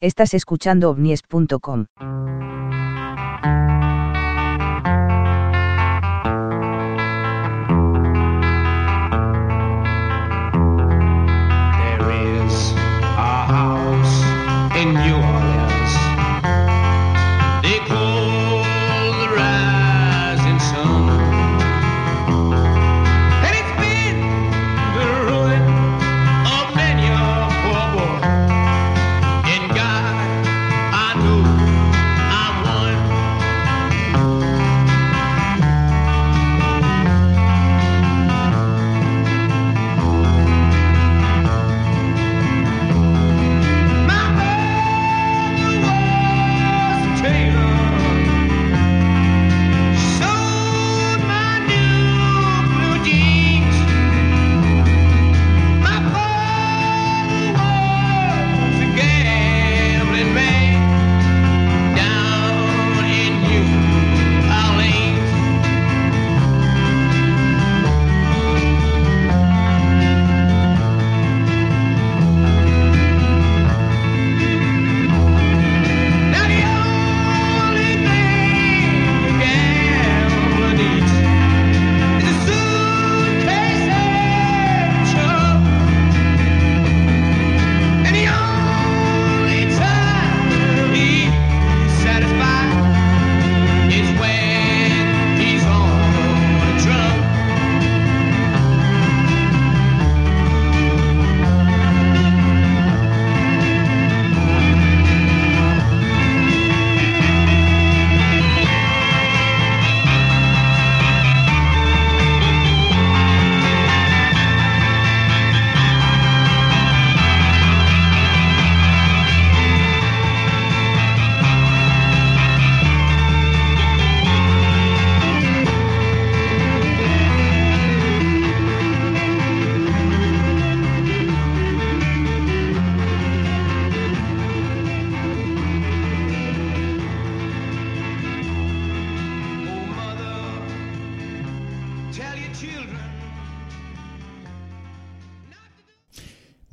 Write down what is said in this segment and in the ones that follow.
Estás escuchando ovnies.com.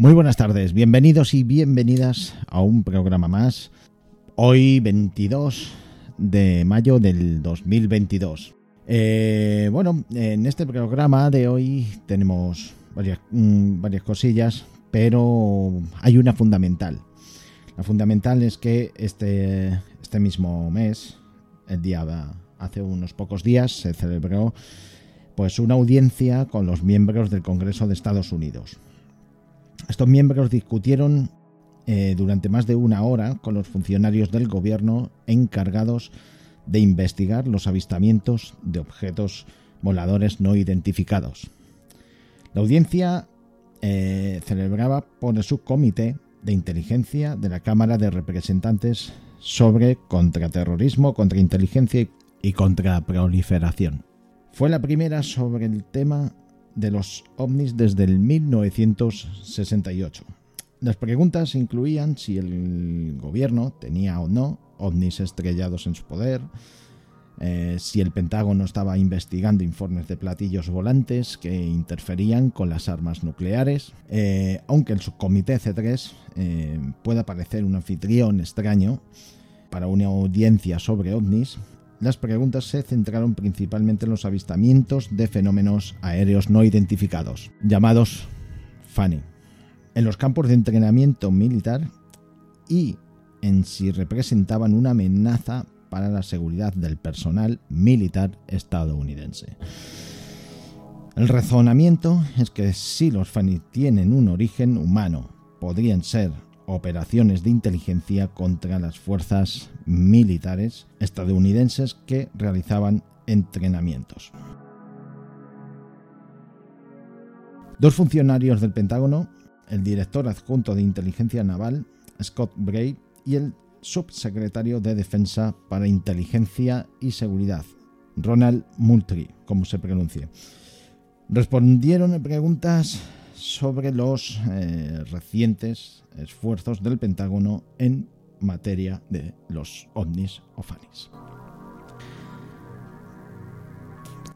Muy buenas tardes, bienvenidos y bienvenidas a un programa más. Hoy 22 de mayo del 2022. Eh, bueno, en este programa de hoy tenemos varias, mm, varias cosillas, pero hay una fundamental. La fundamental es que este, este mismo mes, el día hace unos pocos días, se celebró pues una audiencia con los miembros del Congreso de Estados Unidos. Estos miembros discutieron eh, durante más de una hora con los funcionarios del gobierno encargados de investigar los avistamientos de objetos voladores no identificados. La audiencia eh, celebraba por el subcomité de inteligencia de la Cámara de Representantes sobre contraterrorismo, contrainteligencia y- contraproliferación. Fue la primera sobre el tema de los ovnis desde el 1968. Las preguntas incluían si el gobierno tenía o no ovnis estrellados en su poder, eh, si el Pentágono estaba investigando informes de platillos volantes que interferían con las armas nucleares, eh, aunque el subcomité C3 eh, pueda parecer un anfitrión extraño para una audiencia sobre ovnis, las preguntas se centraron principalmente en los avistamientos de fenómenos aéreos no identificados, llamados FANI, en los campos de entrenamiento militar y en si representaban una amenaza para la seguridad del personal militar estadounidense. El razonamiento es que si los FANI tienen un origen humano, podrían ser operaciones de inteligencia contra las fuerzas militares estadounidenses que realizaban entrenamientos. Dos funcionarios del Pentágono, el director adjunto de inteligencia naval, Scott Bray, y el subsecretario de Defensa para Inteligencia y Seguridad, Ronald Moultrie, como se pronuncie, respondieron preguntas sobre los eh, recientes esfuerzos del Pentágono en materia de los ovnis o fanis.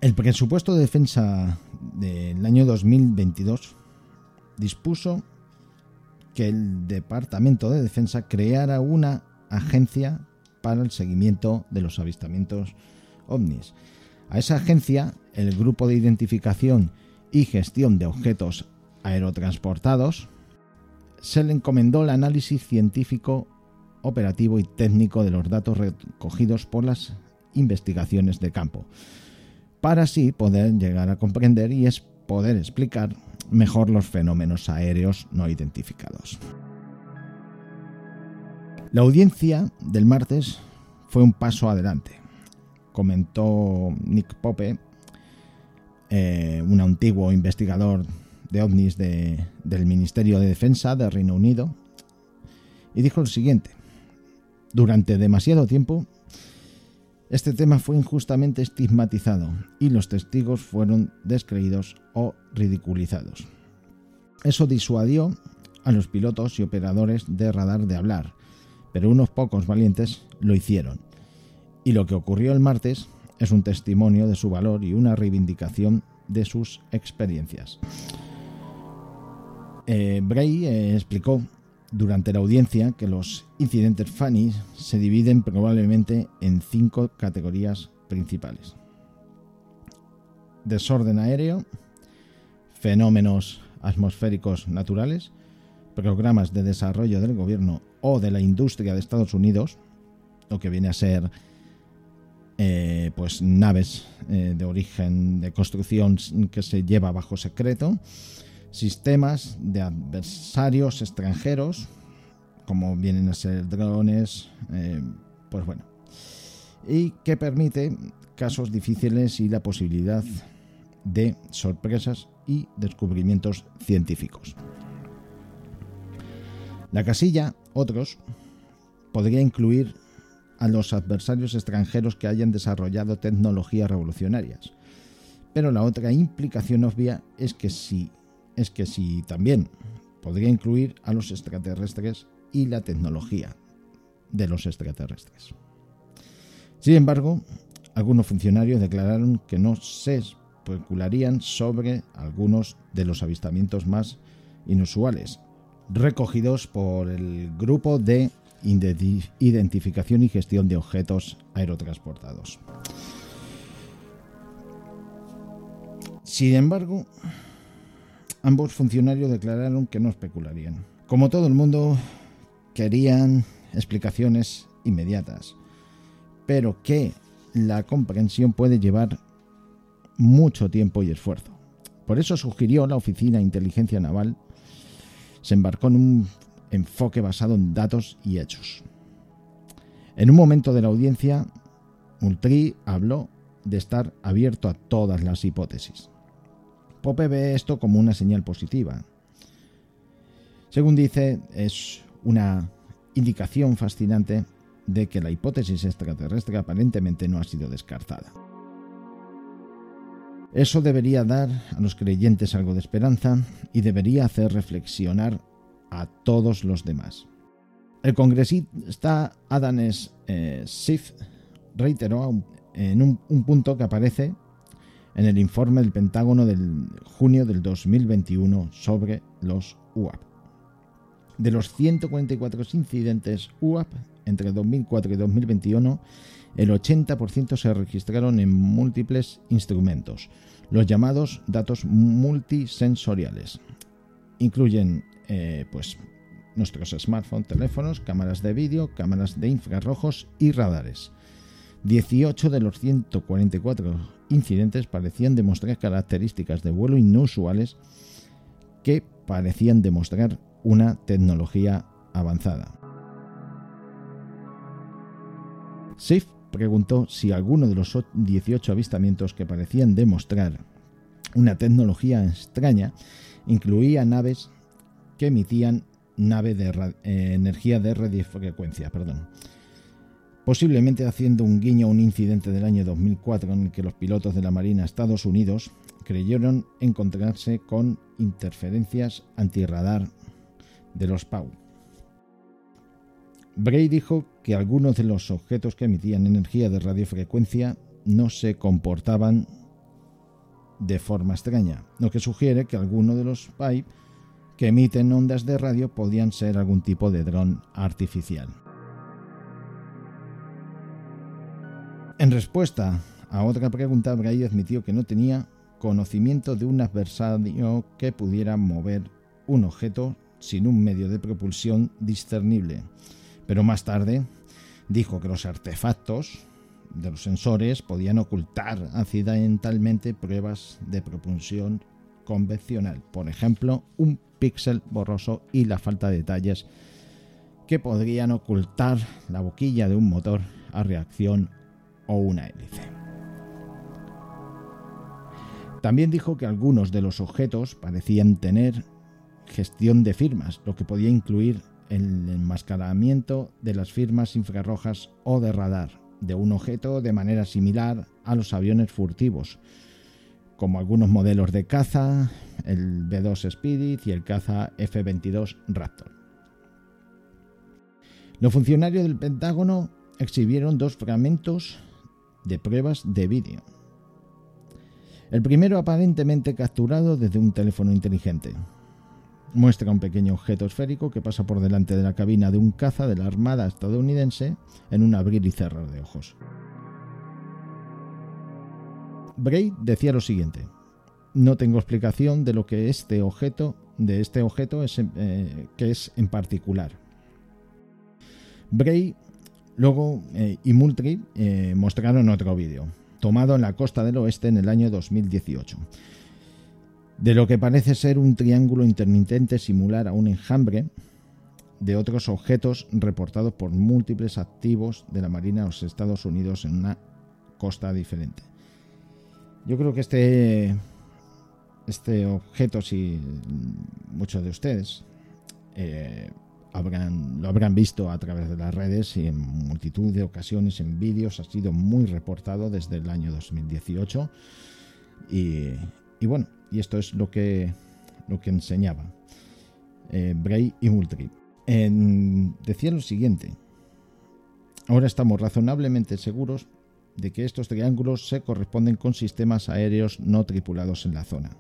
El presupuesto de defensa del año 2022 dispuso que el Departamento de Defensa creara una agencia para el seguimiento de los avistamientos ovnis. A esa agencia, el Grupo de Identificación y Gestión de Objetos Aerotransportados, se le encomendó el análisis científico, operativo y técnico de los datos recogidos por las investigaciones de campo, para así poder llegar a comprender y es poder explicar mejor los fenómenos aéreos no identificados. La audiencia del martes fue un paso adelante, comentó Nick Pope, eh, un antiguo investigador de ovnis de- del Ministerio de Defensa del Reino Unido, y dijo lo siguiente, durante demasiado tiempo este tema fue injustamente estigmatizado y los testigos fueron descreídos o ridiculizados. Eso disuadió a los pilotos y operadores de radar de hablar, pero unos pocos valientes lo hicieron. Y lo que ocurrió el martes es un testimonio de su valor y una reivindicación de sus experiencias. Eh, Bray eh, explicó durante la audiencia que los incidentes funny se dividen probablemente en cinco categorías principales. Desorden aéreo, fenómenos atmosféricos naturales, programas de desarrollo del gobierno o de la industria de Estados Unidos, lo que viene a ser eh, pues naves eh, de origen de construcción que se lleva bajo secreto, sistemas de adversarios extranjeros, como vienen a ser drones, eh, pues bueno, y que permite casos difíciles y la posibilidad de sorpresas y descubrimientos científicos. La casilla, otros, podría incluir a los adversarios extranjeros que hayan desarrollado tecnologías revolucionarias. Pero la otra implicación obvia es que si es que si también podría incluir a los extraterrestres y la tecnología de los extraterrestres. Sin embargo, algunos funcionarios declararon que no se especularían sobre algunos de los avistamientos más inusuales, recogidos por el Grupo de Identi- Identificación y Gestión de Objetos Aerotransportados. Sin embargo, ambos funcionarios declararon que no especularían. Como todo el mundo, querían explicaciones inmediatas, pero que la comprensión puede llevar mucho tiempo y esfuerzo. Por eso sugirió la Oficina de Inteligencia Naval se embarcó en un enfoque basado en datos y hechos. En un momento de la audiencia, Moultrie habló de estar abierto a todas las hipótesis. Pope ve esto como una señal positiva. Según dice, es una indicación fascinante de que la hipótesis extraterrestre aparentemente no ha sido descartada. Eso debería dar a los creyentes algo de esperanza y debería hacer reflexionar a todos los demás. El congresista Adam eh, Schiff reiteró en un punto que aparece en el informe del Pentágono del junio del 2021 sobre los UAP. De los 144 incidentes UAP entre 2004 y 2021, el 80% se registraron en múltiples instrumentos, los llamados datos multisensoriales. Incluyen eh, pues, nuestros smartphones, teléfonos, cámaras de vídeo, cámaras de infrarrojos y radares. 18 de los 144 incidentes parecían demostrar características de vuelo inusuales que parecían demostrar una tecnología avanzada. Schiff preguntó si alguno de los 18 avistamientos que parecían demostrar una tecnología extraña incluía naves que emitían nave de eh, energía de radiofrecuencia, perdón. Posiblemente haciendo un guiño a un incidente del año 2004 en el que los pilotos de la Marina Estados Unidos creyeron encontrarse con interferencias antirradar de los PAU. Bray dijo que algunos de los objetos que emitían energía de radiofrecuencia no se comportaban de forma extraña, lo que sugiere que alguno de los PAI que emiten ondas de radio podían ser algún tipo de dron artificial. En respuesta a otra pregunta, Bray admitió que no tenía conocimiento de un adversario que pudiera mover un objeto sin un medio de propulsión discernible. Pero más tarde dijo que los artefactos de los sensores podían ocultar accidentalmente pruebas de propulsión convencional, por ejemplo, un píxel borroso y la falta de detalles que podrían ocultar la boquilla de un motor a reacción o una hélice. También dijo que algunos de los objetos parecían tener gestión de firmas, lo que podía incluir el enmascaramiento de las firmas infrarrojas o de radar de un objeto de manera similar a los aviones furtivos, como algunos modelos de caza, el B-2 Spirit y el caza F-22 Raptor. Los funcionarios del Pentágono exhibieron dos fragmentos de pruebas de vídeo. El primero aparentemente capturado desde un teléfono inteligente. Muestra un pequeño objeto esférico que pasa por delante de la cabina de un caza de la Armada estadounidense en un abrir y cerrar de ojos. Bray decía lo siguiente: No tengo explicación de lo que este objeto, de este objeto es, eh, que es en particular. Bray luego eh, y eh, mostraron otro vídeo, tomado en la costa del oeste en el año 2018 de lo que parece ser un triángulo intermitente similar a un enjambre de otros objetos reportados por múltiples activos de la Marina de los Estados Unidos en una costa diferente. Yo creo que este, este objeto, si muchos de ustedes eh, lo habrán visto a través de las redes y en multitud de ocasiones en vídeos, ha sido muy reportado desde el año 2018 y, y bueno, y esto es lo que, lo que enseñaba eh, Bray y Moultrie. decía lo siguiente, ahora estamos razonablemente seguros de que estos triángulos se corresponden con sistemas aéreos no tripulados en la zona.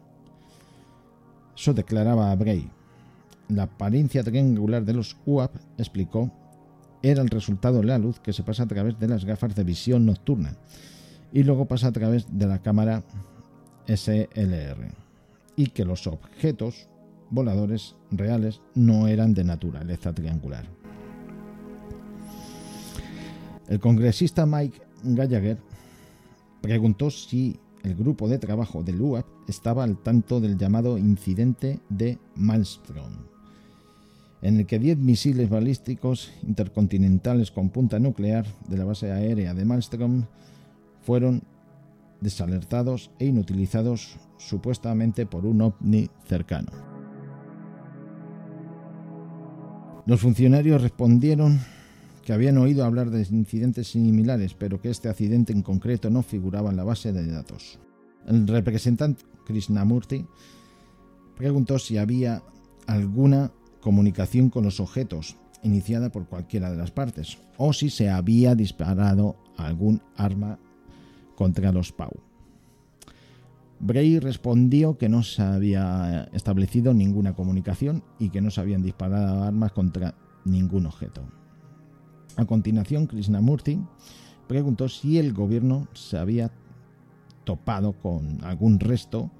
Eso declaraba Bray. La apariencia triangular de los UAP, explicó, era el resultado de la luz que se pasa a través de las gafas de visión nocturna y luego pasa a través de la cámara SLR y que los objetos voladores reales no eran de naturaleza triangular. El congresista Mike Gallagher preguntó si el grupo de trabajo del UAP estaba al tanto del llamado incidente de Maelstrom, en el que 10 misiles balísticos intercontinentales con punta nuclear de la base aérea de Maelstrom fueron desalertados e inutilizados supuestamente por un ovni cercano. Los funcionarios respondieron que habían oído hablar de incidentes similares, pero que este accidente en concreto no figuraba en la base de datos. El representante Krishnamurti preguntó si había alguna comunicación con los objetos iniciada por cualquiera de las partes o si se había disparado algún arma contra los Pau. Bray respondió que no se había establecido ninguna comunicación y que no se habían disparado armas contra ningún objeto. A continuación, Krishnamurti preguntó si el gobierno se había topado con algún resto.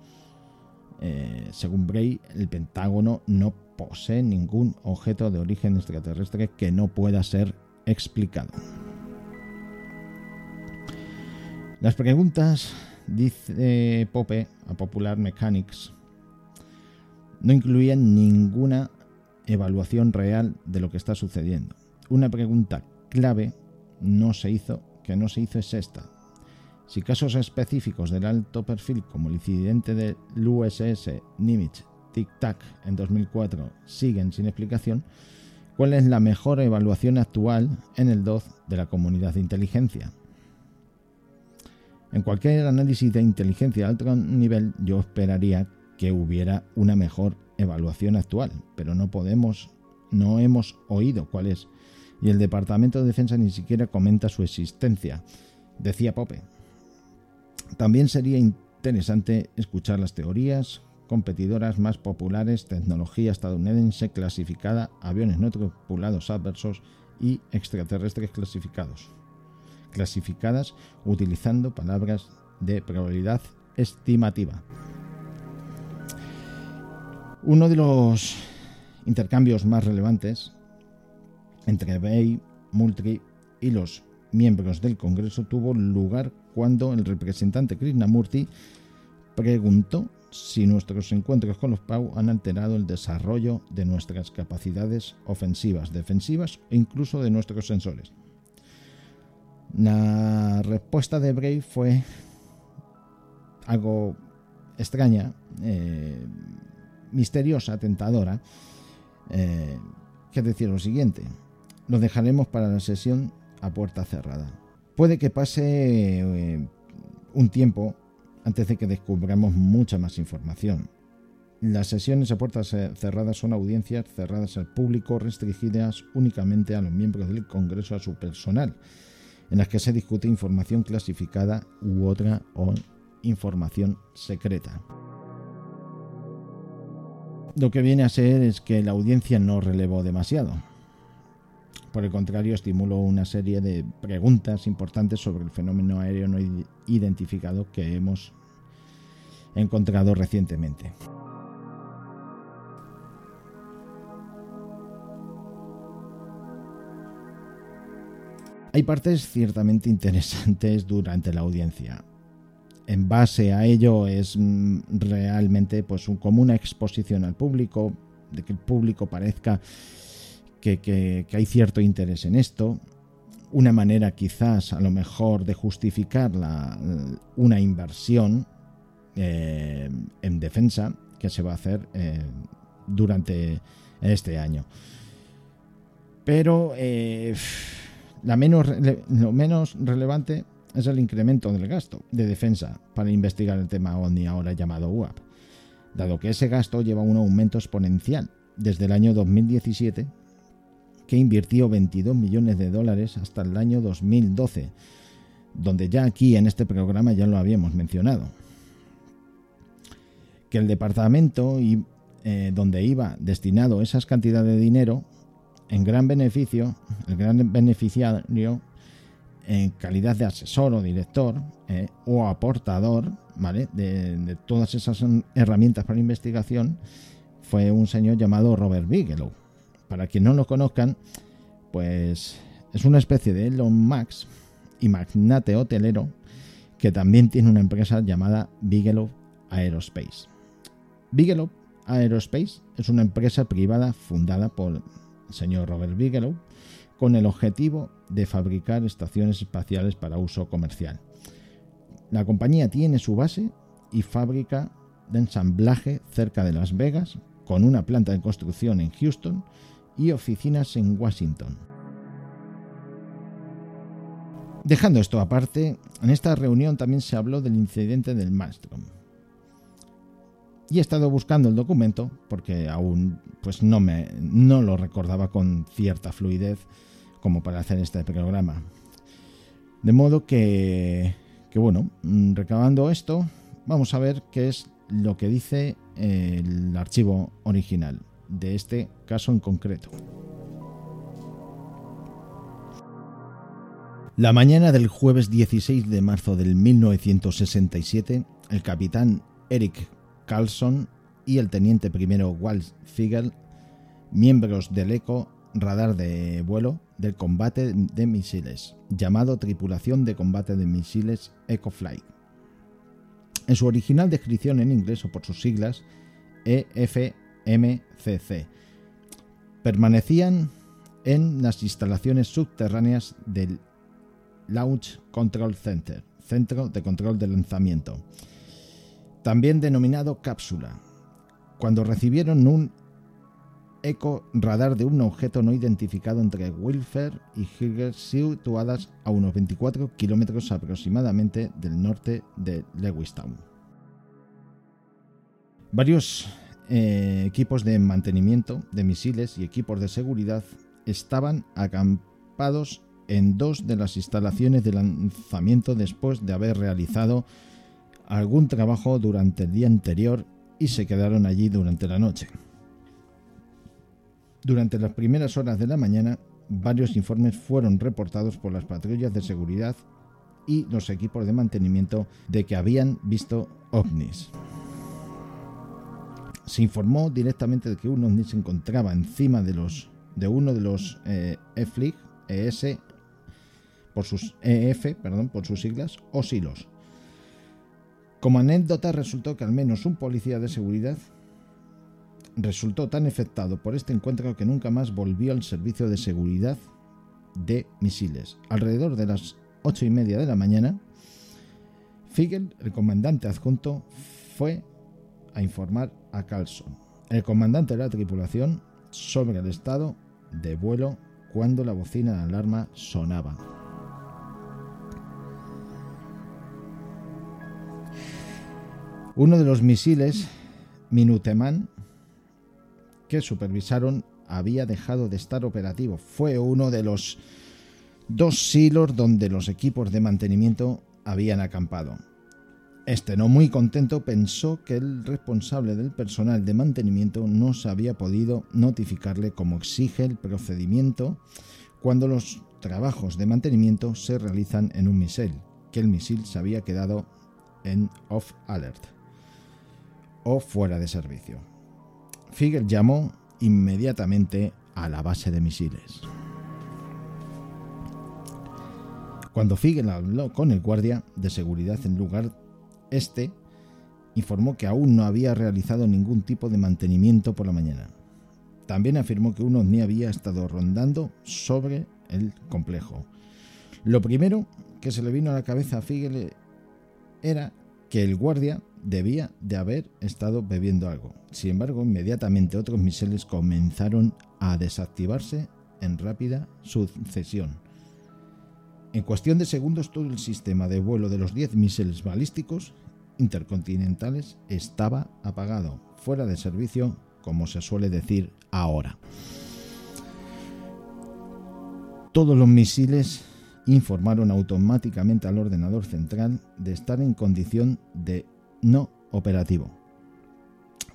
Eh, según Bray, el Pentágono no posee ningún objeto de origen extraterrestre que no pueda ser explicado. Las preguntas, dice Pope a Popular Mechanics, no incluían ninguna evaluación real de lo que está sucediendo. Una pregunta clave no se hizo, que no se hizo es esta. Si casos específicos del alto perfil, como el incidente del USS Nimitz Tic Tac en 2004, siguen sin explicación, ¿cuál es la mejor evaluación actual en el DOZ de la comunidad de inteligencia? En cualquier análisis de inteligencia de alto nivel yo esperaría que hubiera una mejor evaluación actual, pero no podemos, no hemos oído cuál es, y el Departamento de Defensa ni siquiera comenta su existencia, decía Pope. También sería interesante escuchar las teorías competidoras más populares, tecnología estadounidense clasificada, aviones no tripulados adversos y extraterrestres clasificados. Clasificadas utilizando palabras de probabilidad estimativa. Uno de los intercambios más relevantes entre Bay, Moultrie y los miembros del Congreso tuvo lugar cuando el representante Krishnamurti preguntó si nuestros encuentros con los PAU han alterado el desarrollo de nuestras capacidades ofensivas, defensivas e incluso de nuestros sensores. La respuesta de Bray fue algo extraña, eh, misteriosa, tentadora, eh, que decir lo siguiente, lo dejaremos para la sesión a puerta cerrada. Puede que pase eh, un tiempo antes de que descubramos mucha más información. Las sesiones a puertas cerradas son audiencias cerradas al público, restringidas únicamente a los miembros del Congreso, a su personal, en las que se discute información clasificada u otra o información secreta. Lo que viene a ser es que la audiencia no relevó demasiado. Por el contrario, estimuló una serie de preguntas importantes sobre el fenómeno aéreo no identificado que hemos encontrado recientemente. Hay partes ciertamente interesantes durante la audiencia. En base a ello es mm, realmente pues como una exposición al público, de que el público parezca que, hay cierto interés en esto, una manera quizás a lo mejor de justificar una inversión eh, en defensa que se va a hacer eh, durante este año. Pero eh, la menos, lo menos relevante es el incremento del gasto de defensa para investigar el tema OVNI ahora llamado UAP, dado que ese gasto lleva un aumento exponencial desde el año 2017 que invirtió 22 millones de dólares hasta el año 2012, donde ya aquí en este programa ya lo habíamos mencionado. Que el departamento y, eh, donde iba destinado esas cantidades de dinero, en gran beneficio, el gran beneficiario en calidad de asesor o director eh, o aportador ¿vale? de, de, todas esas herramientas para investigación fue un señor llamado Robert Bigelow. Para quien no lo conozcan, pues es una especie de Elon Musk y magnate hotelero que también tiene una empresa llamada Bigelow Aerospace. Bigelow Aerospace es una empresa privada fundada por el señor Robert Bigelow con el objetivo de fabricar estaciones espaciales para uso comercial. La compañía tiene su base y fábrica de ensamblaje cerca de Las Vegas, con una planta de construcción en Houston y oficinas en Washington. Dejando esto aparte, en esta reunión también se habló del incidente del Maelstrom. Y he estado buscando el documento porque aún pues no me no lo recordaba con cierta fluidez como para hacer este programa. De modo que que bueno, recabando esto, vamos a ver qué es lo que dice el archivo original de este caso en concreto. La mañana del jueves 16 de marzo del 1967, el capitán Eric Carlson y el teniente primero Walt Figel, miembros del ECO, radar de vuelo del combate de misiles, llamado Tripulación de Combate de Misiles EcoFlight. En su original descripción en inglés o por sus siglas, EF MCC. Permanecían en las instalaciones subterráneas del Launch Control Center, centro de control de lanzamiento, también denominado cápsula, cuando recibieron un eco radar de un objeto no identificado entre Wilfer y Hilger situadas a unos 24 kilómetros aproximadamente del norte de Lewistown. Varios eh, equipos de mantenimiento de misiles y equipos de seguridad estaban acampados en dos de las instalaciones de lanzamiento después de haber realizado algún trabajo durante el día anterior y se quedaron allí durante la noche. Durante las primeras horas de la mañana, varios informes fueron reportados por las patrullas de seguridad y los equipos de mantenimiento de que habían visto ovnis. Se informó directamente de que un ovni se encontraba encima de, los, de uno de los eh, EFLIG, ES, por sus EF, perdón, por sus siglas, o silos. Como anécdota resultó que al menos un policía de seguridad resultó tan afectado por este encuentro que nunca más volvió al servicio de seguridad de misiles. Alrededor de las ocho y media de la mañana, Figel, el comandante adjunto, fue a informar a Carlson, el comandante de la tripulación, sobre el estado de vuelo cuando la bocina de alarma sonaba. Uno de los misiles Minuteman que supervisaron había dejado de estar operativo. Fue uno de los dos silos donde los equipos de mantenimiento habían acampado. Este, no muy contento, pensó que el responsable del personal de mantenimiento no se había podido notificarle como exige el procedimiento cuando los trabajos de mantenimiento se realizan en un misil, que el misil se había quedado en off alert o fuera de servicio. Figel llamó inmediatamente a la base de misiles. Cuando Figel habló con el guardia de seguridad en lugar, este informó que aún no había realizado ningún tipo de mantenimiento por la mañana. También afirmó que un ovni había estado rondando sobre el complejo. Lo primero que se le vino a la cabeza a Figel era que el guardia debía de haber estado bebiendo algo. Sin embargo, inmediatamente otros misiles comenzaron a desactivarse en rápida sucesión. En cuestión de segundos todo el sistema de vuelo de los 10 misiles balísticos intercontinentales estaba apagado, fuera de servicio, como se suele decir ahora. Todos los misiles informaron automáticamente al ordenador central de estar en condición de no operativo.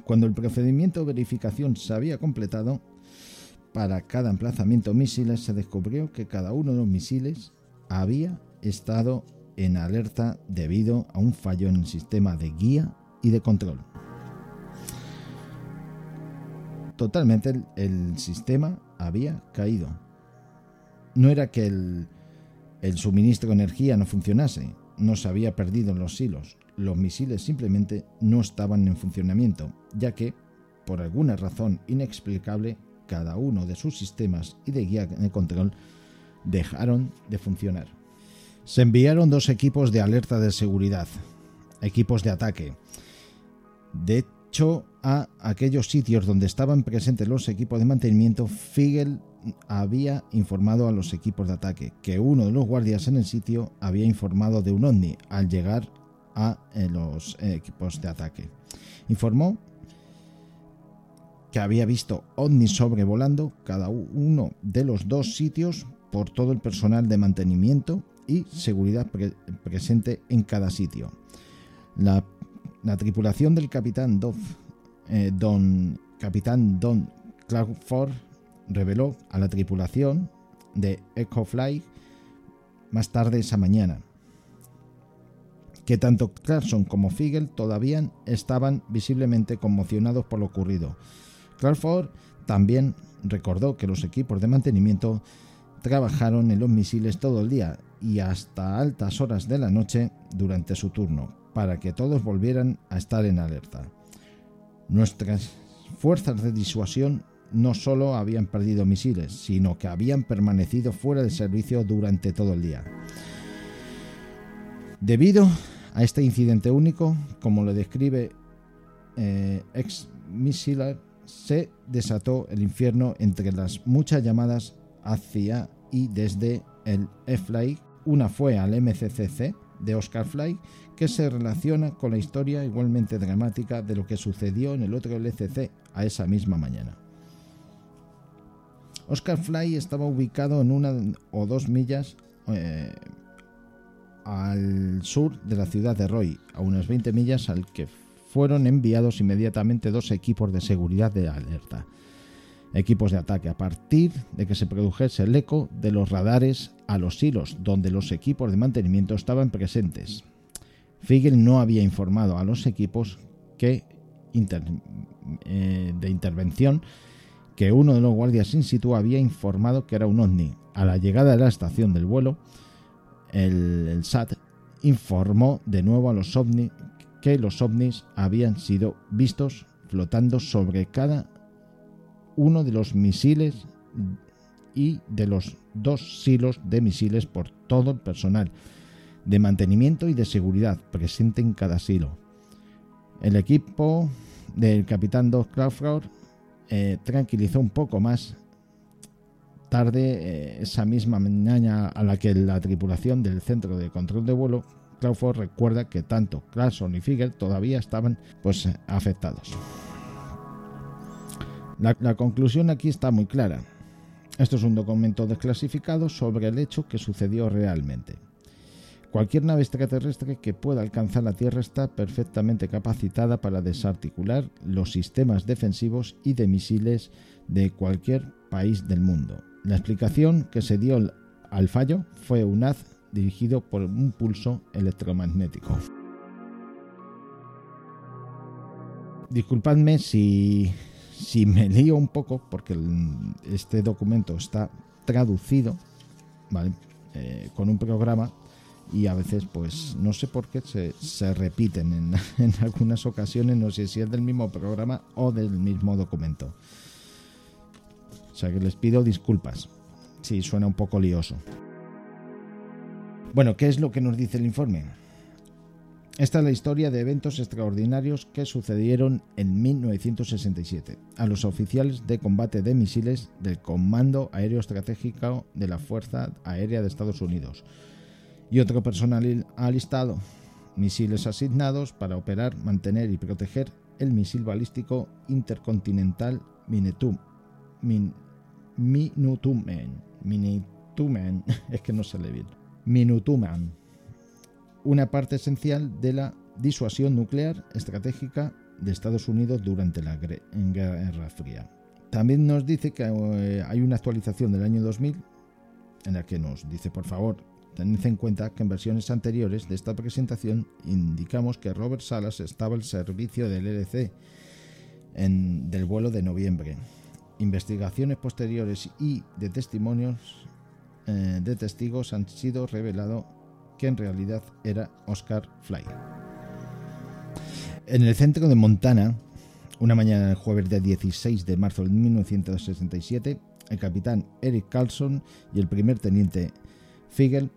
Cuando el procedimiento de verificación se había completado, para cada emplazamiento misiles se descubrió que cada uno de los misiles había estado en alerta debido a un fallo en el sistema de guía y de control. Totalmente el, el sistema había caído. No era que el, el suministro de energía no funcionase, no se había perdido en los silos, los misiles simplemente no estaban en funcionamiento, ya que, por alguna razón inexplicable, cada uno de sus sistemas y de guía de control dejaron de funcionar. Se enviaron dos equipos de alerta de seguridad, equipos de ataque. De hecho, a aquellos sitios donde estaban presentes los equipos de mantenimiento, Figel había informado a los equipos de ataque que uno de los guardias en el sitio había informado de un ovni al llegar a eh, los equipos de ataque. Informó que había visto ovnis sobrevolando cada uno de los dos sitios por todo el personal de mantenimiento y seguridad presente en cada sitio. La, tripulación del capitán eh, Don capitán Don reveló a la tripulación de Ecofly más tarde esa mañana que tanto Clarkson como Figel todavía estaban visiblemente conmocionados por lo ocurrido. Clarkford también recordó que los equipos de mantenimiento trabajaron en los misiles todo el día y hasta altas horas de la noche durante su turno, para que todos volvieran a estar en alerta. Nuestras fuerzas de disuasión no solo habían perdido misiles, sino que habían permanecido fuera de servicio durante todo el día. Debido a este incidente único, como lo describe eh, ex Misilar, se desató el infierno entre las muchas llamadas hacia y desde el E-Fly. Una fue al MCCC de Oscar Fly, que se relaciona con la historia igualmente dramática de lo que sucedió en el otro LCC a esa misma mañana. Oscar Fly estaba ubicado en una o dos millas eh, al sur de la ciudad de Roy, a unas 20 millas al que fueron enviados inmediatamente dos equipos de seguridad de alerta, equipos de ataque, a partir de que se produjese el eco de los radares a los hilos donde los equipos de mantenimiento estaban presentes. Figel no había informado a los equipos que eh, de intervención que uno de los guardias in situ había informado que era un ovni. A la llegada de la estación del vuelo, el, SAT informó de nuevo a los ovni que los ovnis habían sido vistos flotando sobre cada uno de los misiles y de los dos silos de misiles por todo el personal de mantenimiento y de seguridad presente en cada silo. El equipo del capitán Doug Crawford eh, tranquilizó un poco más tarde eh, esa misma mañana a la que la tripulación del centro de control de vuelo Crawford recuerda que tanto Clarkson y Figel todavía estaban pues afectados. La conclusión aquí está muy clara. Esto es un documento desclasificado sobre el hecho que sucedió realmente. Cualquier nave extraterrestre que pueda alcanzar la Tierra está perfectamente capacitada para desarticular los sistemas defensivos y de misiles de cualquier país del mundo. La explicación que se dio al fallo fue un haz dirigido por un pulso electromagnético. Disculpadme si, si me lío un poco porque este documento está traducido. Eh, con un programa y a veces pues no sé por qué se, se repiten en, en algunas ocasiones, no sé si es del mismo programa o del mismo documento. O sea que les pido disculpas si suena un poco lioso. Bueno, ¿qué es lo que nos dice el informe? Esta es la historia de eventos extraordinarios que sucedieron en 1967 a los oficiales de combate de misiles del Comando Aéreo Estratégico de la Fuerza Aérea de Estados Unidos y otro personal alistado, misiles asignados para operar, mantener y proteger el misil balístico intercontinental Minutum, Min- Minutumen, Minutumen, es que no se bien, Minutuman, una parte esencial de la disuasión nuclear estratégica de Estados Unidos durante la Guerra Fría. También nos dice que eh, hay una actualización del año 2000 en la que nos dice, por favor, tened en cuenta que en versiones anteriores de esta presentación indicamos que Robert Salas estaba al servicio del LC en, del vuelo de noviembre. Investigaciones posteriores y de testimonios eh, de testigos han sido revelado que en realidad era Oscar Fly. En el centro de Montana, una mañana del jueves del 16 de marzo de 1967, el capitán Eric Carlson y el primer teniente Figel,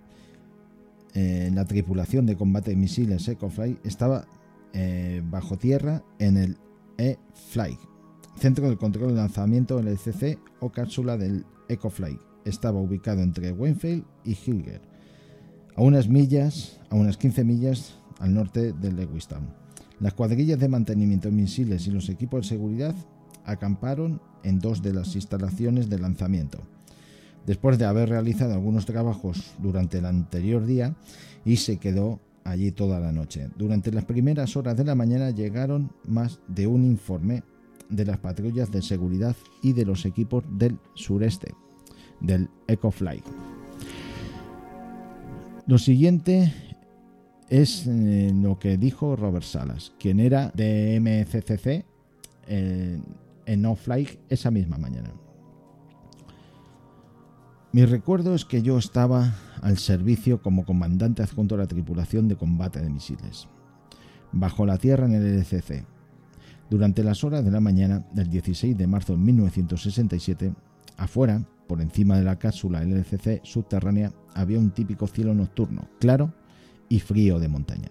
eh, la tripulación de combate de misiles Ecofly, estaba eh, bajo tierra en el E-Fly, centro de control de lanzamiento LCC o cápsula del Ecofly. Estaba ubicado entre Waynefield y Hilger, a unas millas, a unas 15 millas al norte de Lewiston. Las cuadrillas de mantenimiento de misiles y los equipos de seguridad acamparon en dos de las instalaciones de lanzamiento. Después de haber realizado algunos trabajos durante el anterior día y se quedó allí toda la noche. Durante las primeras horas de la mañana llegaron más de un informe de las patrullas de seguridad y de los equipos del sureste, del EcoFly. Lo siguiente es eh, lo que dijo Robert Salas, quien era de MCCC eh, en No-Fly esa misma mañana. Mi recuerdo es que yo estaba al servicio como comandante adjunto a la tripulación de combate de misiles, bajo la tierra en el LCC. Durante las horas de la mañana del 16 de marzo de 1967, afuera, por encima de la cápsula LCC subterránea, había un típico cielo nocturno, claro y frío de montaña.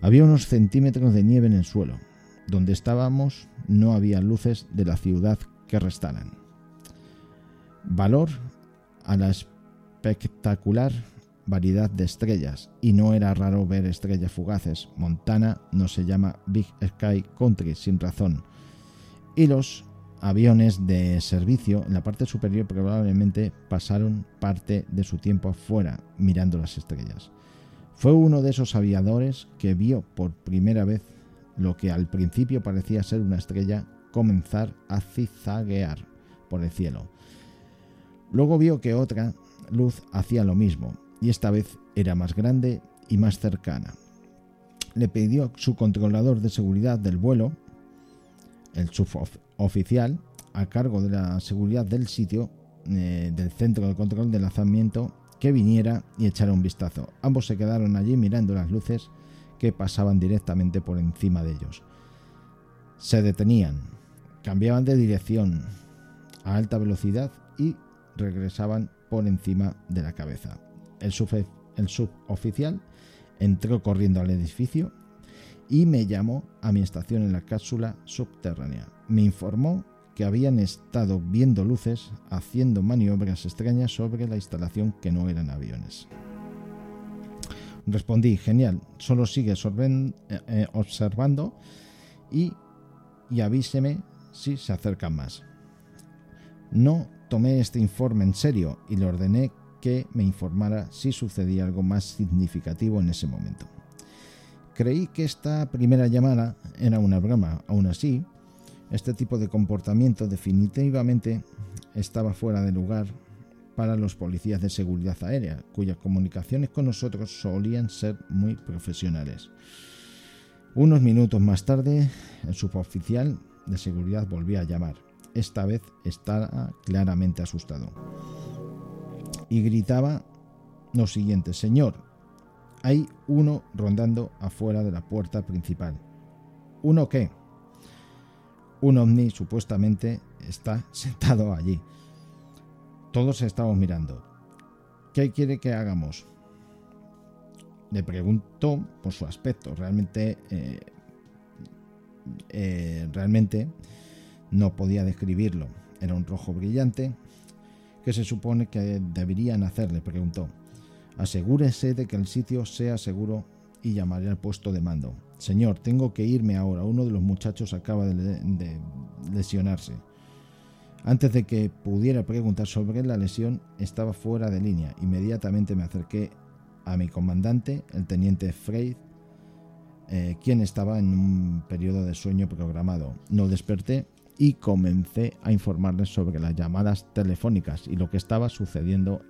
Había unos centímetros de nieve en el suelo. Donde estábamos no había luces de la ciudad que restaran. Valor a la espectacular variedad de estrellas, y no era raro ver estrellas fugaces. Montana no se llama Big Sky Country sin razón. Y los aviones de servicio en la parte superior probablemente pasaron parte de su tiempo afuera mirando las estrellas. Fue uno de esos aviadores que vio por primera vez lo que al principio parecía ser una estrella comenzar a zigzaguear por el cielo. Luego vio que otra luz hacía lo mismo, y esta vez era más grande y más cercana. Le pidió a su controlador de seguridad del vuelo, el suboficial, a cargo de la seguridad del sitio, eh, del centro de control de lanzamiento, que viniera y echara un vistazo. Ambos se quedaron allí mirando las luces que pasaban directamente por encima de ellos. Se detenían, cambiaban de dirección a alta velocidad y regresaban por encima de la cabeza. El, el suboficial entró corriendo al edificio y me llamó a mi estación en la cápsula subterránea. Me informó que habían estado viendo luces haciendo maniobras extrañas sobre la instalación que no eran aviones. Respondí, genial, solo sigue eh, eh, observando y, y avíseme si se acercan más. No tomé este informe en serio y le ordené que me informara si sucedía algo más significativo en ese momento. Creí que esta primera llamada era una broma, aún así, este tipo de comportamiento definitivamente estaba fuera de lugar para los policías de seguridad aérea, cuyas comunicaciones con nosotros solían ser muy profesionales. Unos minutos más tarde, el suboficial de seguridad volvió a llamar. Esta vez estaba claramente asustado. Y gritaba lo siguiente, Señor, hay uno rondando afuera de la puerta principal. ¿Uno qué? Un ovni supuestamente está sentado allí. Todos estamos mirando. ¿Qué quiere que hagamos? Le preguntó por su aspecto. Realmente, eh, eh, realmente no podía describirlo. Era un rojo brillante. ¿Qué se supone que deberían hacer? Le preguntó. Asegúrese de que el sitio sea seguro y llamaré al puesto de mando. Señor, tengo que irme ahora. Uno de los muchachos acaba de lesionarse. Antes de que pudiera preguntar sobre la lesión, estaba fuera de línea. Inmediatamente me acerqué a mi comandante, el teniente Frey, eh, quien estaba en un periodo de sueño programado. No desperté y comencé a informarles sobre las llamadas telefónicas y lo que estaba sucediendo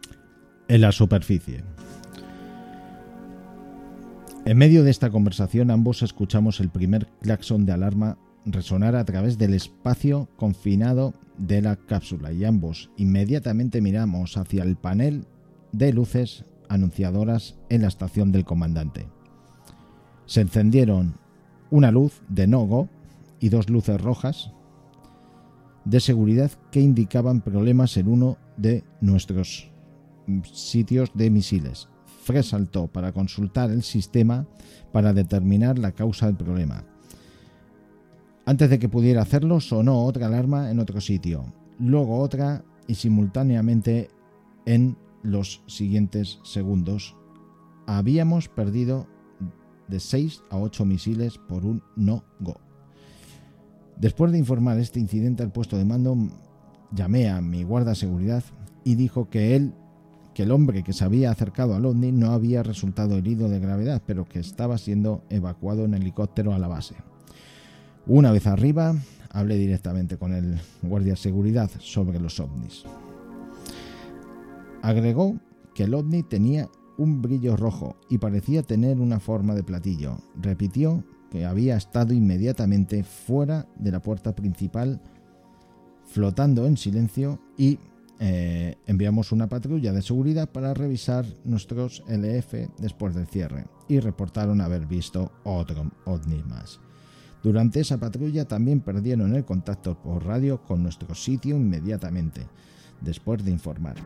en la superficie. En medio de esta conversación ambos escuchamos el primer claxon de alarma resonar a través del espacio confinado de la cápsula y ambos inmediatamente miramos hacia el panel de luces anunciadoras en la estación del comandante. Se encendieron una luz de Nogo y dos luces rojas de seguridad que indicaban problemas en uno de nuestros sitios de misiles. Fred saltó para consultar el sistema para determinar la causa del problema. Antes de que pudiera hacerlo, sonó otra alarma en otro sitio, luego otra y simultáneamente en los siguientes segundos. Habíamos perdido de 6 a 8 misiles por un no-go. Después de informar este incidente al puesto de mando, llamé a mi guarda seguridad y dijo que él, que el hombre que se había acercado al OVNI no había resultado herido de gravedad, pero que estaba siendo evacuado en helicóptero a la base. Una vez arriba, hablé directamente con el guardia de seguridad sobre los ovnis. Agregó que el ovni tenía un brillo rojo y parecía tener una forma de platillo. Repitió que había estado inmediatamente fuera de la puerta principal, flotando en silencio y eh, enviamos una patrulla de seguridad para revisar nuestros LF después del cierre y reportaron haber visto otro ovni más. Durante esa patrulla también perdieron el contacto por radio con nuestro sitio inmediatamente, después de informar.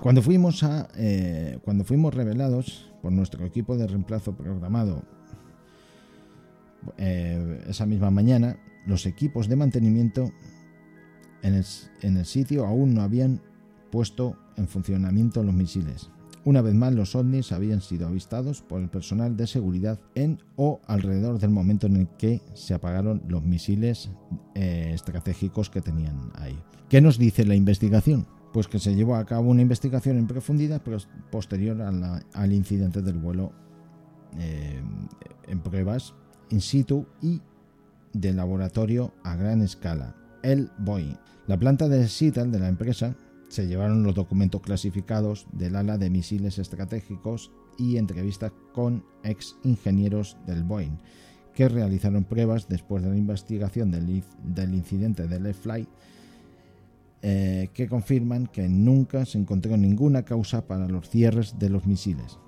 Cuando fuimos, eh, cuando fuimos revelados por nuestro equipo de reemplazo programado eh, esa misma mañana, los equipos de mantenimiento en el sitio aún no habían puesto en funcionamiento los misiles. Una vez más, los ovnis habían sido avistados por el personal de seguridad en o alrededor del momento en el que se apagaron los misiles eh, estratégicos que tenían ahí. ¿Qué nos dice la investigación? Pues que se llevó a cabo una investigación en profundidad posterior al incidente del vuelo eh, en pruebas in situ y de laboratorio a gran escala, el Boeing. La planta de Seattle de la empresa se llevaron los documentos clasificados del ala de misiles estratégicos y entrevistas con ex ingenieros del Boeing, que realizaron pruebas después de la investigación del, del incidente del F-Flight, eh, que confirman que nunca se encontró ninguna causa para los cierres de los misiles.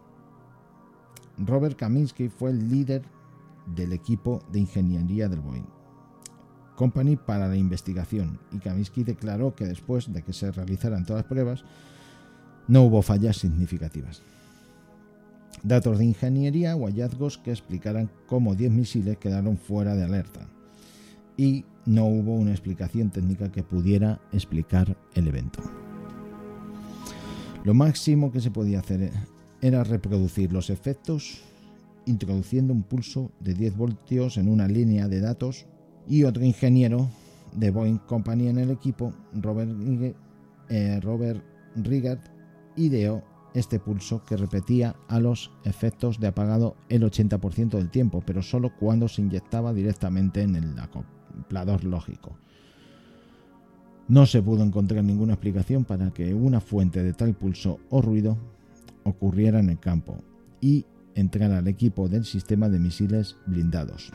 Robert Kaminsky fue el líder del equipo de ingeniería del Boeing Company para la investigación y Kaminsky declaró que después de que se realizaran todas las pruebas no hubo fallas significativas. Datos de ingeniería o hallazgos que explicaran cómo 10 misiles quedaron fuera de alerta y no hubo una explicación técnica que pudiera explicar el evento. Lo máximo que se podía hacer era reproducir los efectos introduciendo un pulso de 10 voltios en una línea de datos y otro ingeniero de Boeing Company en el equipo, Robert, eh, Robert ideó este pulso que repetía a los efectos de apagado el 80% del tiempo, pero solo cuando se inyectaba directamente en el lógico. No se pudo encontrar ninguna explicación para que una fuente de tal pulso o ruido ocurriera en el campo y entrara al equipo del sistema de misiles blindados.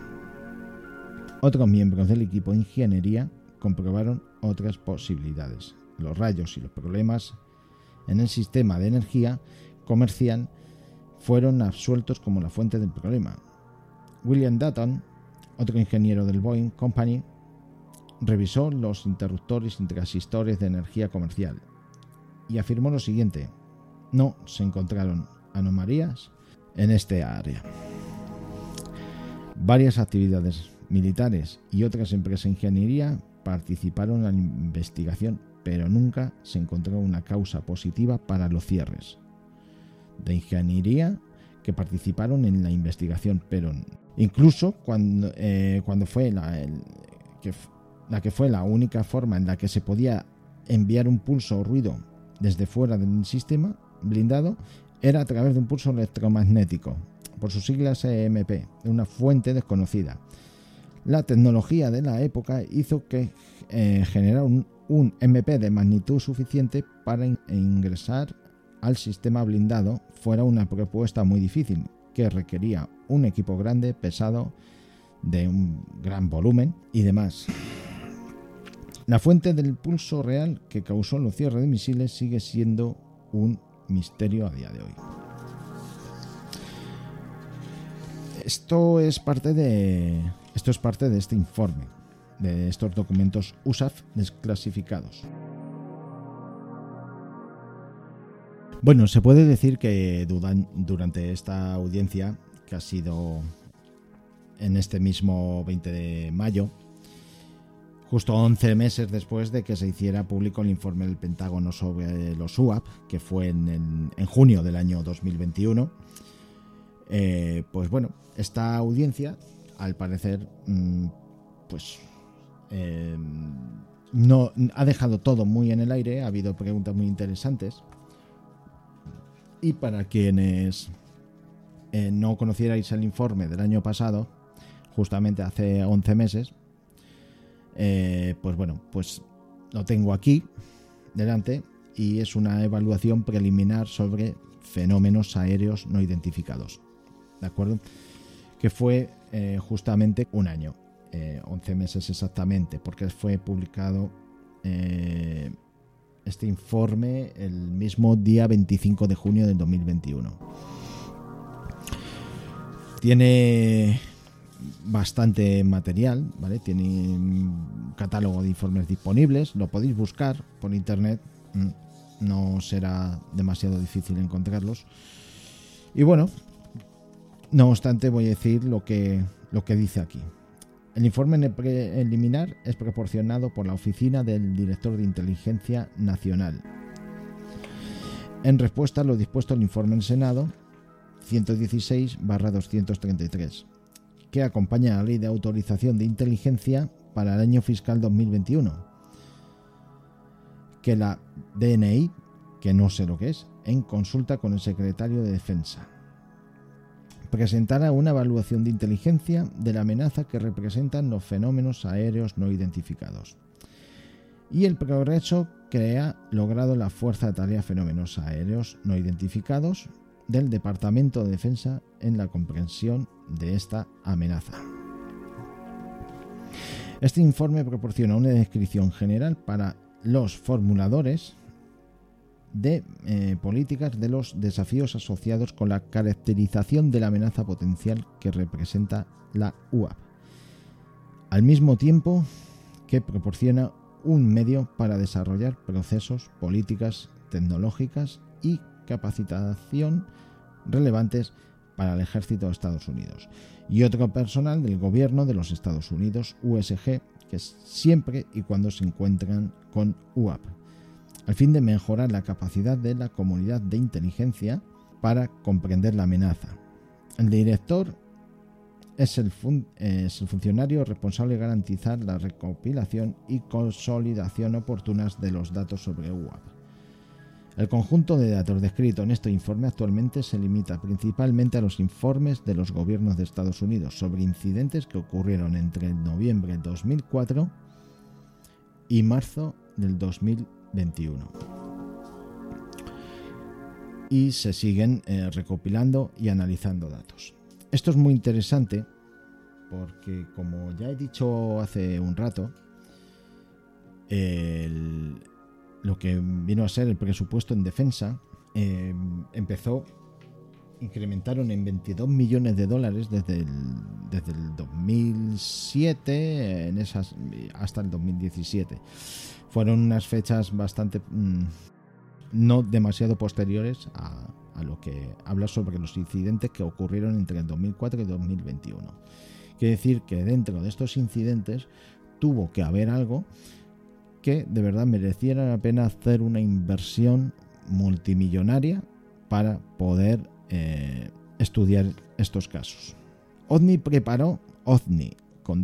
Otros miembros del equipo de ingeniería comprobaron otras posibilidades. Los rayos y los problemas en el sistema de energía comercial fueron absueltos como la fuente del problema. William Dutton, otro ingeniero del Boeing Company, revisó los interruptores y transistores de energía comercial y afirmó lo siguiente: no se encontraron anomalías en este área. Varias actividades militares y otras empresas de ingeniería participaron en la investigación, pero nunca se encontró una causa positiva para los cierres. De ingeniería que participaron en la investigación, pero incluso cuando, eh, cuando fue la, que, fue la única forma en la que se podía enviar un pulso o ruido desde fuera del sistema blindado, era a través de un pulso electromagnético, por sus siglas EMP, de una fuente desconocida. La tecnología de la época hizo que eh, generar un, un, MP de magnitud suficiente para ingresar al sistema blindado fuera una propuesta muy difícil, que requería un equipo grande, pesado, de un gran volumen y demás. La fuente del pulso real que causó los cierres de misiles sigue siendo un misterio a día de hoy. Esto es parte de esto es parte de este informe, de estos documentos USAF desclasificados. Bueno, se puede decir que durante esta audiencia, que ha sido en este mismo 20 de mayo, justo 11 meses después de que se hiciera público el informe del Pentágono sobre los UAP, que fue en, junio del año 2021, eh, pues bueno, esta audiencia al parecer, mm, pues eh, no ha dejado todo muy en el aire, ha habido preguntas muy interesantes. Y para quienes eh, no conocierais el informe del año pasado, justamente hace 11 meses, eh, pues bueno, pues lo tengo aquí delante y es una evaluación preliminar sobre fenómenos aéreos no identificados. ¿De acuerdo? Que fue eh, justamente un año, 11 eh, meses exactamente, porque fue publicado este informe el mismo día 25 de junio del 2021. Tiene bastante material, ¿vale? Tiene un catálogo de informes disponibles, lo podéis buscar por internet, mm, no será demasiado difícil encontrarlos. Y bueno, no obstante, voy a decir lo que, lo que dice aquí. El informe preliminar es proporcionado por la Oficina del Director de Inteligencia Nacional. En respuesta a lo dispuesto el informe del Senado 116-233, que acompaña a la Ley de Autorización de Inteligencia para el año fiscal 2021, que la DNI, que no sé lo que es, en consulta con el secretario de Defensa. Presentará una evaluación de inteligencia de la amenaza que representan los fenómenos aéreos no identificados. Y el progreso que ha logrado la Fuerza de Tarea Fenómenos Aéreos No Identificados del Departamento de Defensa en la comprensión de esta amenaza. Este informe proporciona una descripción general para los formuladores de eh, políticas de los desafíos asociados con la caracterización de la amenaza potencial que representa la UAP, al mismo tiempo que proporciona un medio para desarrollar procesos, políticas tecnológicas y capacitación relevantes para el ejército de Estados Unidos y otro personal del gobierno de los Estados Unidos, USG, que siempre y cuando se encuentran con UAP, al fin de mejorar la capacidad de la comunidad de inteligencia para comprender la amenaza. El director es el, es el, funcionario responsable de garantizar la recopilación y consolidación oportunas de los datos sobre UAP. El conjunto de datos descrito en este informe actualmente se limita principalmente a los informes de los gobiernos de Estados Unidos sobre incidentes que ocurrieron entre noviembre de 2004 y marzo del 2021. Y se siguen eh, recopilando y analizando datos. Esto es muy interesante porque, como ya he dicho hace un rato, lo que vino a ser el presupuesto en defensa eh, empezó, incrementaron en 22 millones de dólares desde el, desde el 2007 en esas, hasta el 2017. Fueron unas fechas bastante... Mm, no demasiado posteriores a, a lo que habla sobre los incidentes que ocurrieron entre el 2004 y el 2021. Quiere decir que dentro de estos incidentes tuvo que haber algo que de verdad mereciera la pena hacer una inversión multimillonaria para poder eh, estudiar estos casos. OVNI preparó, con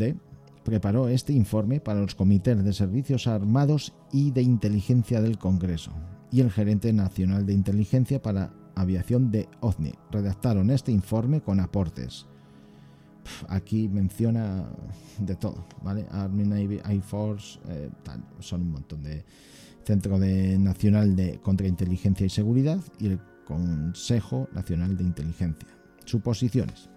preparó este informe para los comités de servicios armados y de inteligencia del Congreso y el gerente nacional de inteligencia para aviación de OVNI. Redactaron este informe con aportes. Aquí menciona de todo, ¿vale? Army, Navy, Air Force, eh, son un montón de Centro de Nacional de Contrainteligencia y Seguridad y el Consejo Nacional de Inteligencia. Suposiciones.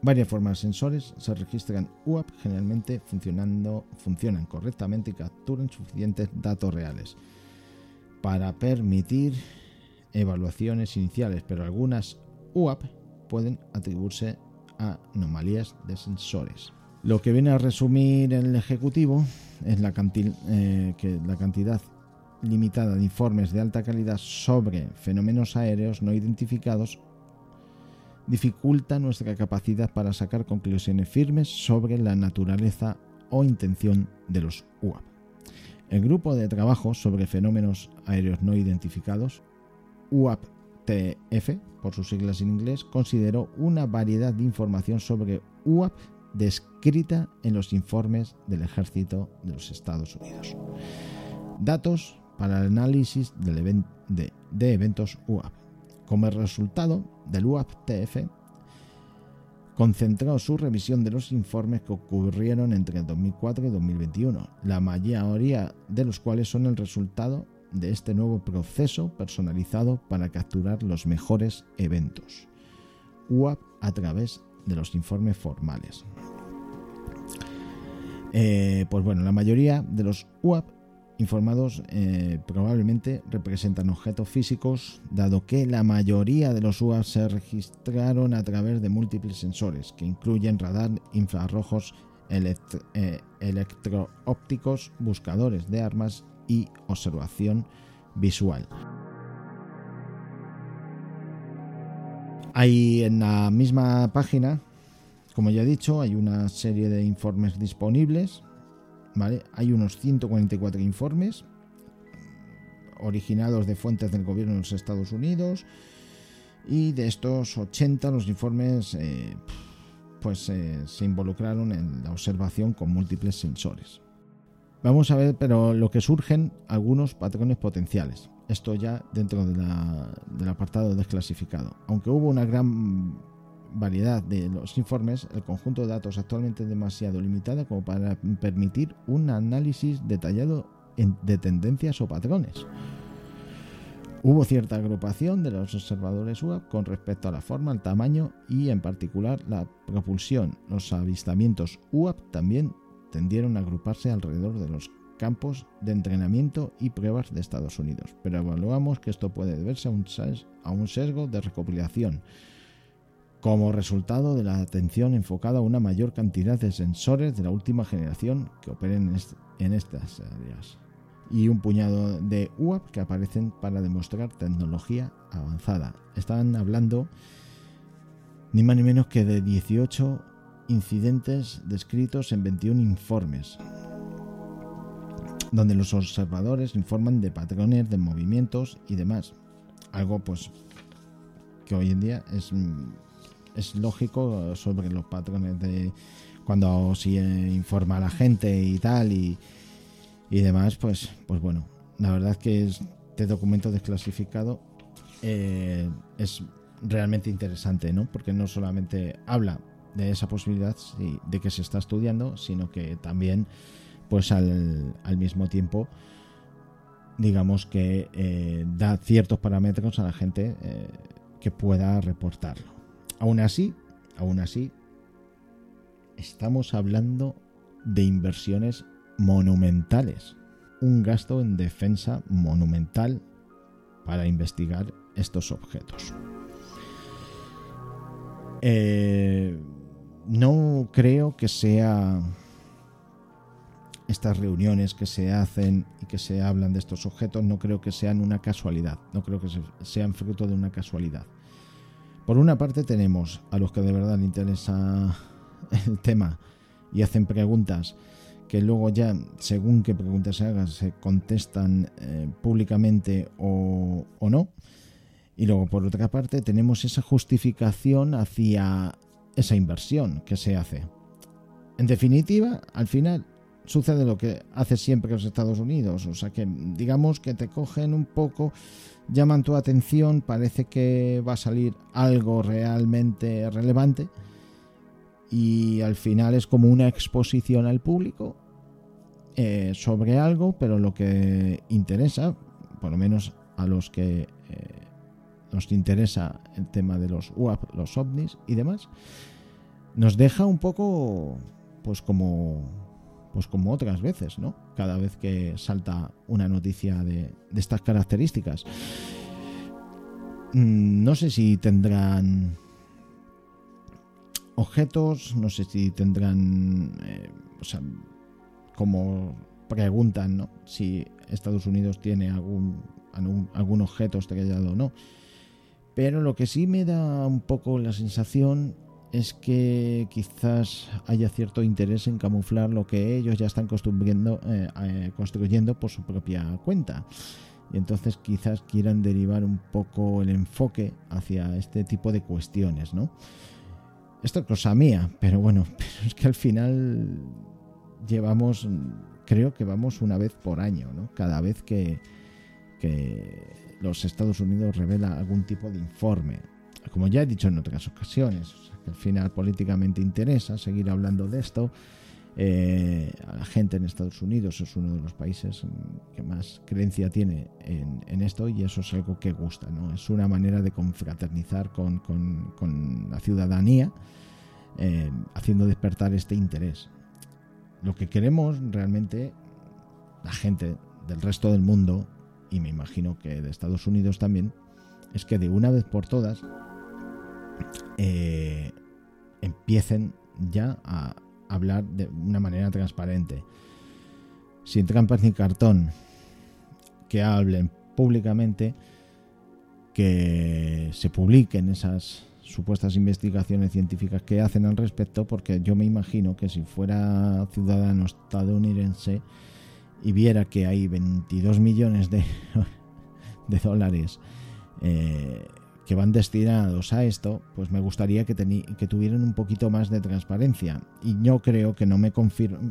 Varias formas de sensores se registran UAP generalmente funcionando, funcionan correctamente y capturan suficientes datos reales para permitir evaluaciones iniciales, pero algunas UAP pueden atribuirse anomalías de sensores. Lo que viene a resumir el Ejecutivo es la, eh, que la cantidad limitada de informes de alta calidad sobre fenómenos aéreos no identificados dificulta nuestra capacidad para sacar conclusiones firmes sobre la naturaleza o intención de los UAP. El grupo de trabajo sobre fenómenos aéreos no identificados UAP-TF, por sus siglas en inglés, consideró una variedad de información sobre UAP descrita en los informes del ejército de los Estados Unidos. Datos para el análisis de, de eventos UAP. Como resultado del UAP-TF, concentró su revisión de los informes que ocurrieron entre 2004 y 2021, la mayoría de los cuales son el resultado de este nuevo proceso personalizado para capturar los mejores eventos. UAP a través de los informes formales. Eh, pues bueno, la mayoría de los UAP informados eh, probablemente representan objetos físicos, dado que la mayoría de los UAP se registraron a través de múltiples sensores, que incluyen radar, infrarrojos, eh, electroópticos, buscadores de armas y observación visual. Hay en la misma página, como ya he dicho, hay una serie de informes disponibles. ¿vale? Hay unos 144 informes originados de fuentes del gobierno de los Estados Unidos y de estos 80 los informes eh, pues eh, se involucraron en la observación con múltiples sensores. Vamos a ver, pero lo que surgen algunos patrones potenciales. Esto ya dentro del apartado desclasificado. Aunque hubo una gran variedad de los informes, el conjunto de datos actualmente es demasiado limitado como para permitir un análisis detallado de tendencias o patrones. Hubo cierta agrupación de los observadores UAP con respecto a la forma, el tamaño y en particular la propulsión. Los avistamientos UAP también tendieron a agruparse alrededor de los campos de entrenamiento y pruebas de Estados Unidos, pero evaluamos que esto puede deberse a un, sesgo de recopilación como resultado de la atención enfocada a una mayor cantidad de sensores de la última generación que operen en estas áreas y un puñado de UAP que aparecen para demostrar tecnología avanzada. Están hablando ni más ni menos que de 18 incidentes descritos en 21 informes, donde los observadores informan de patrones, de movimientos y demás. Algo pues que hoy en día es, mm, es lógico sobre los patrones de cuando se informa a la gente y tal y, y demás, pues, pues bueno, la verdad que este documento desclasificado eh, es realmente interesante, ¿no? Porque no solamente habla de esa posibilidad sí, de que se está estudiando, sino que también, pues al, mismo tiempo, digamos que eh, da ciertos parámetros a la gente eh, que pueda reportarlo. Aún así, aún así, estamos hablando de inversiones monumentales, un gasto en defensa monumental para investigar estos objetos. Eh, no creo que sea estas reuniones que se hacen y que se hablan de estos objetos, no creo que sean una casualidad, no creo que se- sean fruto de una casualidad. Por una parte tenemos a los que de verdad les interesa el tema y hacen preguntas que luego ya, según qué preguntas se hagan, se contestan eh, públicamente o, o no. Y luego, por otra parte, tenemos esa justificación hacia esa inversión que se hace. En definitiva, al final sucede lo que hace siempre los Estados Unidos. O sea que digamos que te cogen un poco, llaman tu atención, parece que va a salir algo realmente relevante y al final es como una exposición al público eh, sobre algo, pero lo que interesa, por lo menos a los que eh, nos interesa el tema de los UAP, los ovnis y demás, nos deja un poco pues como pues como otras veces, ¿no? Cada vez que salta una noticia de, de estas características. Mm, No sé si tendrán objetos, no sé si tendrán, eh, o sea, como preguntan, ¿no? Si Estados Unidos tiene algún, algún, algún objeto estrellado o no. Pero lo que sí me da un poco la sensación es que quizás haya cierto interés en camuflar lo que ellos ya están construyendo, eh, eh, construyendo por su propia cuenta. Y entonces quizás quieran derivar un poco el enfoque hacia este tipo de cuestiones, ¿no? Esto es cosa mía, pero bueno, pero es que al final llevamos, creo que vamos una vez por año, ¿no? Cada vez que, que los Estados Unidos revela algún tipo de informe. Como ya he dicho en otras ocasiones, al final políticamente interesa seguir hablando de esto. Eh, a la gente en Estados Unidos es uno de los países mm, que más creencia tiene en, esto y eso es algo que gusta, ¿no? Es una manera de confraternizar con, con- con la ciudadanía, eh, haciendo despertar este interés. Lo que queremos realmente, la gente del resto del mundo, y me imagino que de Estados Unidos también, es que de una vez por todas eh, empiecen ya a hablar de una manera transparente, sin trampas ni cartón, que hablen públicamente, que se publiquen esas supuestas investigaciones científicas que hacen al respecto, porque yo me imagino que si fuera ciudadano estadounidense y viera que hay 22 millones de, de dólares eh, que van destinados a esto, pues me gustaría que, que tuvieran un poquito más de transparencia. Y yo creo que no me,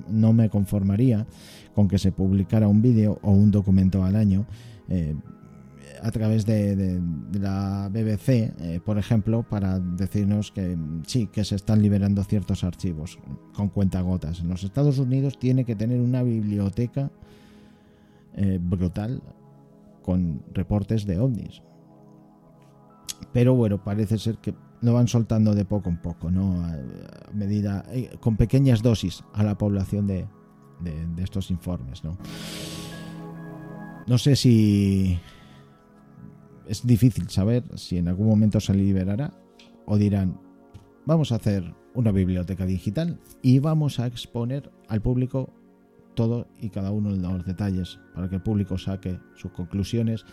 no me conformaría con que se publicara un vídeo o un documento al año, eh, a través de, la BBC, eh, por ejemplo, para decirnos que mm, sí, que se están liberando ciertos archivos con cuentagotas. En los Estados Unidos tiene que tener una biblioteca eh, brutal con reportes de ovnis. Pero bueno, parece ser que lo van soltando de poco en poco, ¿no? A, medida, eh, con pequeñas dosis a la población de- de estos informes, ¿no? No sé si es difícil saber si en algún momento se liberará o dirán vamos a hacer una biblioteca digital y vamos a exponer al público todo y cada uno de los detalles para que el público saque sus conclusiones.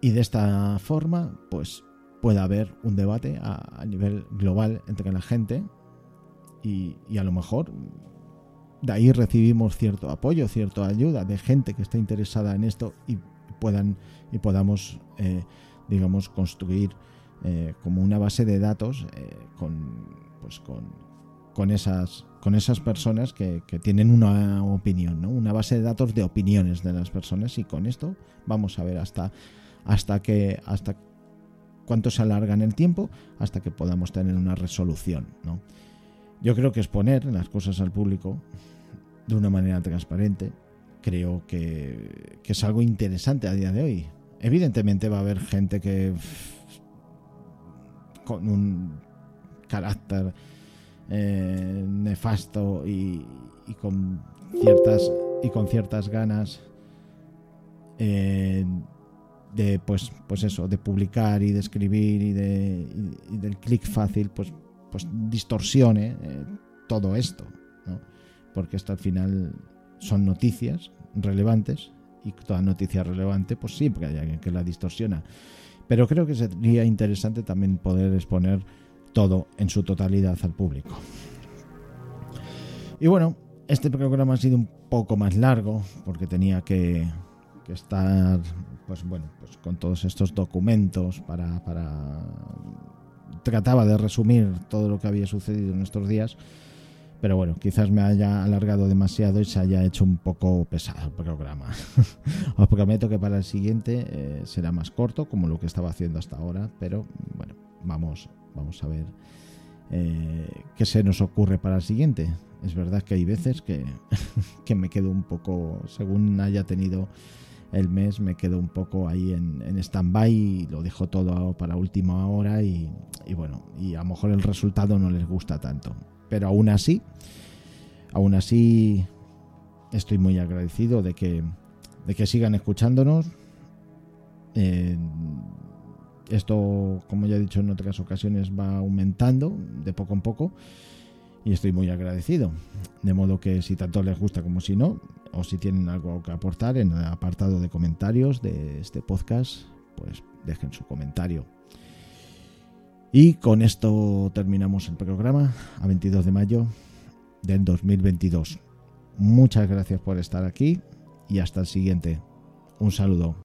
Y de esta forma pues pueda haber un debate a, nivel global entre la gente y, y a lo mejor de ahí recibimos cierto apoyo, cierta ayuda de gente que está interesada en esto puedan y podamos eh, digamos construir eh, como una base de datos eh, con pues con, con esas con esas personas que, tienen una opinión, ¿no? una base de datos de opiniones de las personas y con esto vamos a ver hasta hasta que hasta cuánto se alarga en el tiempo hasta que podamos tener una resolución, ¿no? Yo creo que exponer las cosas al público de una manera transparente creo que, que es algo interesante a día de hoy. Evidentemente va a haber gente que con un carácter eh, nefasto y, con ciertas y con ciertas ganas eh, de pues pues eso de publicar y de escribir y de y del clic fácil pues pues distorsione eh, todo esto ¿no? porque esto al final son noticias relevantes y toda noticia relevante pues siempre hay alguien que la distorsiona. Pero creo que sería interesante también poder exponer todo en su totalidad al público. Y bueno este programa ha sido un poco más largo porque tenía que, estar pues bueno pues con todos estos documentos para, para trataba de resumir todo lo que había sucedido en estos días pero bueno, quizás me haya alargado demasiado y se haya hecho un poco pesado el programa. Os prometo que para el siguiente eh, será más corto, como lo que estaba haciendo hasta ahora, pero bueno, vamos, vamos a ver eh, qué se nos ocurre para el siguiente. Es verdad que hay veces que, que me quedo un poco, según haya tenido el mes, me quedo un poco ahí en, en stand-by y lo dejo todo para última hora y, y bueno, y a lo mejor el resultado no les gusta tanto. Pero aún así, aún así estoy muy agradecido de que, de que sigan escuchándonos. Eh, esto, como ya he dicho en otras ocasiones, va aumentando de poco en poco y estoy muy agradecido. De modo que si tanto les gusta como si no, o si tienen algo que aportar en el apartado de comentarios de este podcast, pues dejen su comentario. Y con esto terminamos el programa a 22 de mayo del 2022. Muchas gracias por estar aquí y hasta el siguiente. Un saludo.